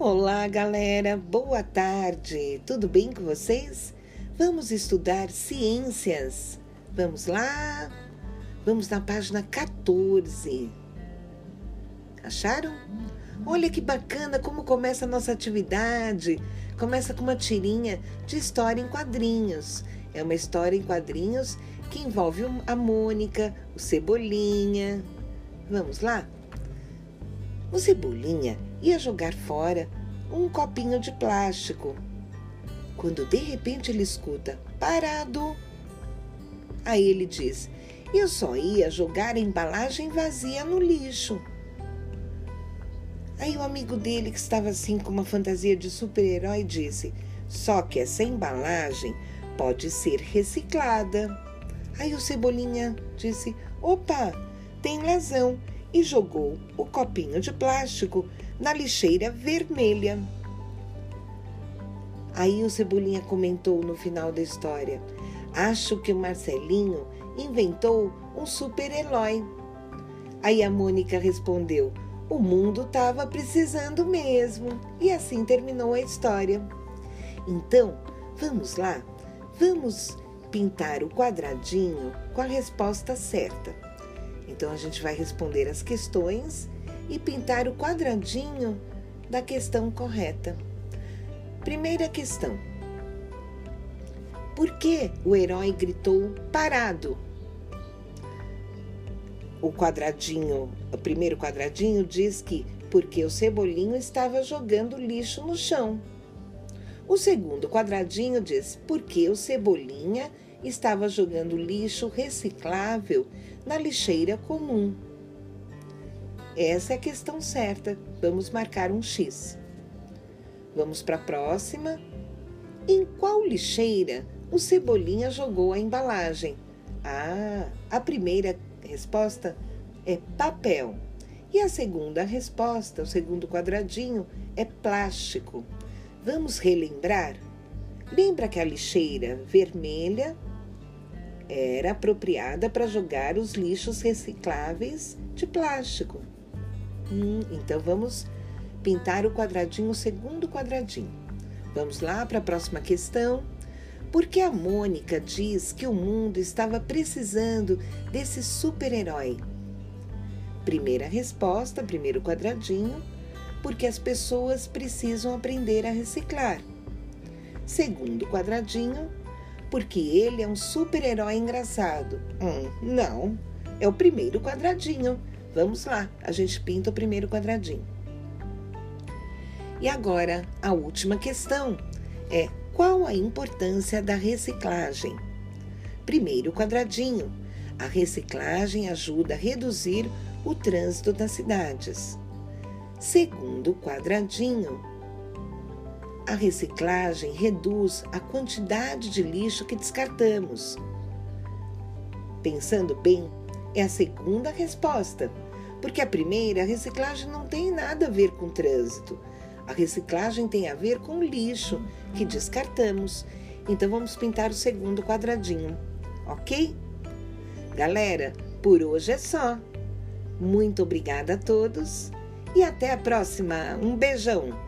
Olá, galera. Boa tarde. Tudo bem com vocês? Vamos estudar ciências. Vamos lá? Vamos na página 14. Acharam? Olha que bacana como começa a nossa atividade. Começa com uma tirinha de história em quadrinhos. É uma história em quadrinhos que envolve a Mônica, o Cebolinha. Vamos lá? O Cebolinha ia jogar fora um copinho de plástico. Quando de repente ele escuta: Parado! Aí ele diz: Eu só ia jogar a embalagem vazia no lixo. Aí o amigo dele, que estava assim com uma fantasia de super-herói, disse: Só que essa embalagem pode ser reciclada. Aí o Cebolinha disse: Opa, tem razão e jogou o copinho de plástico na lixeira vermelha. Aí o Cebolinha comentou no final da história: Acho que o Marcelinho inventou um super-herói. Aí a Mônica respondeu: O mundo estava precisando mesmo. E assim terminou a história. Então, vamos lá? Vamos pintar o quadradinho com a resposta certa. Então a gente vai responder as questões e pintar o quadradinho da questão correta. Primeira questão: Por que o herói gritou parado? O quadradinho, o primeiro quadradinho diz que porque o cebolinho estava jogando lixo no chão. O segundo quadradinho diz porque o cebolinha estava jogando lixo reciclável na lixeira comum. Essa é a questão certa. Vamos marcar um X. Vamos para a próxima. Em qual lixeira o Cebolinha jogou a embalagem? Ah, a primeira resposta é papel. E a segunda resposta, o segundo quadradinho, é plástico. Vamos relembrar? Lembra que a lixeira vermelha era apropriada para jogar os lixos recicláveis de plástico. Hum, então vamos pintar o quadradinho, o segundo quadradinho. Vamos lá para a próxima questão. Por que a Mônica diz que o mundo estava precisando desse super-herói? Primeira resposta, primeiro quadradinho, porque as pessoas precisam aprender a reciclar. Segundo quadradinho, porque ele é um super-herói engraçado. Hum, não, é o primeiro quadradinho. Vamos lá, a gente pinta o primeiro quadradinho. E agora, a última questão é: qual a importância da reciclagem? Primeiro quadradinho. A reciclagem ajuda a reduzir o trânsito das cidades. Segundo quadradinho, a reciclagem reduz a quantidade de lixo que descartamos. Pensando bem, é a segunda resposta, porque a primeira, a reciclagem não tem nada a ver com trânsito. A reciclagem tem a ver com lixo que descartamos. Então vamos pintar o segundo quadradinho, ok? Galera, por hoje é só. Muito obrigada a todos e até a próxima. Um beijão!